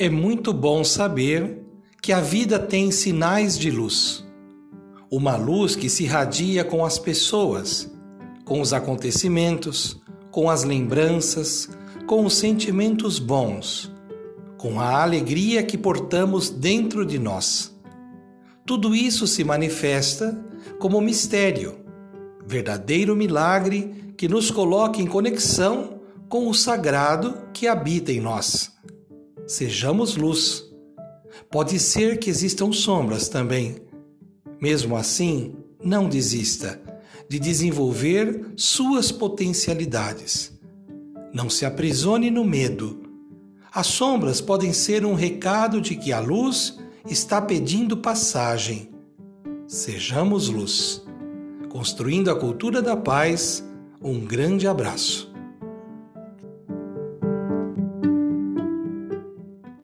É muito bom saber que a vida tem sinais de luz. Uma luz que se irradia com as pessoas, com os acontecimentos, com as lembranças, com os sentimentos bons, com a alegria que portamos dentro de nós. Tudo isso se manifesta como mistério, verdadeiro milagre que nos coloca em conexão com o sagrado que habita em nós. Sejamos luz. Pode ser que existam sombras também. Mesmo assim, não desista de desenvolver suas potencialidades. Não se aprisione no medo. As sombras podem ser um recado de que a luz está pedindo passagem. Sejamos luz. Construindo a cultura da paz, um grande abraço.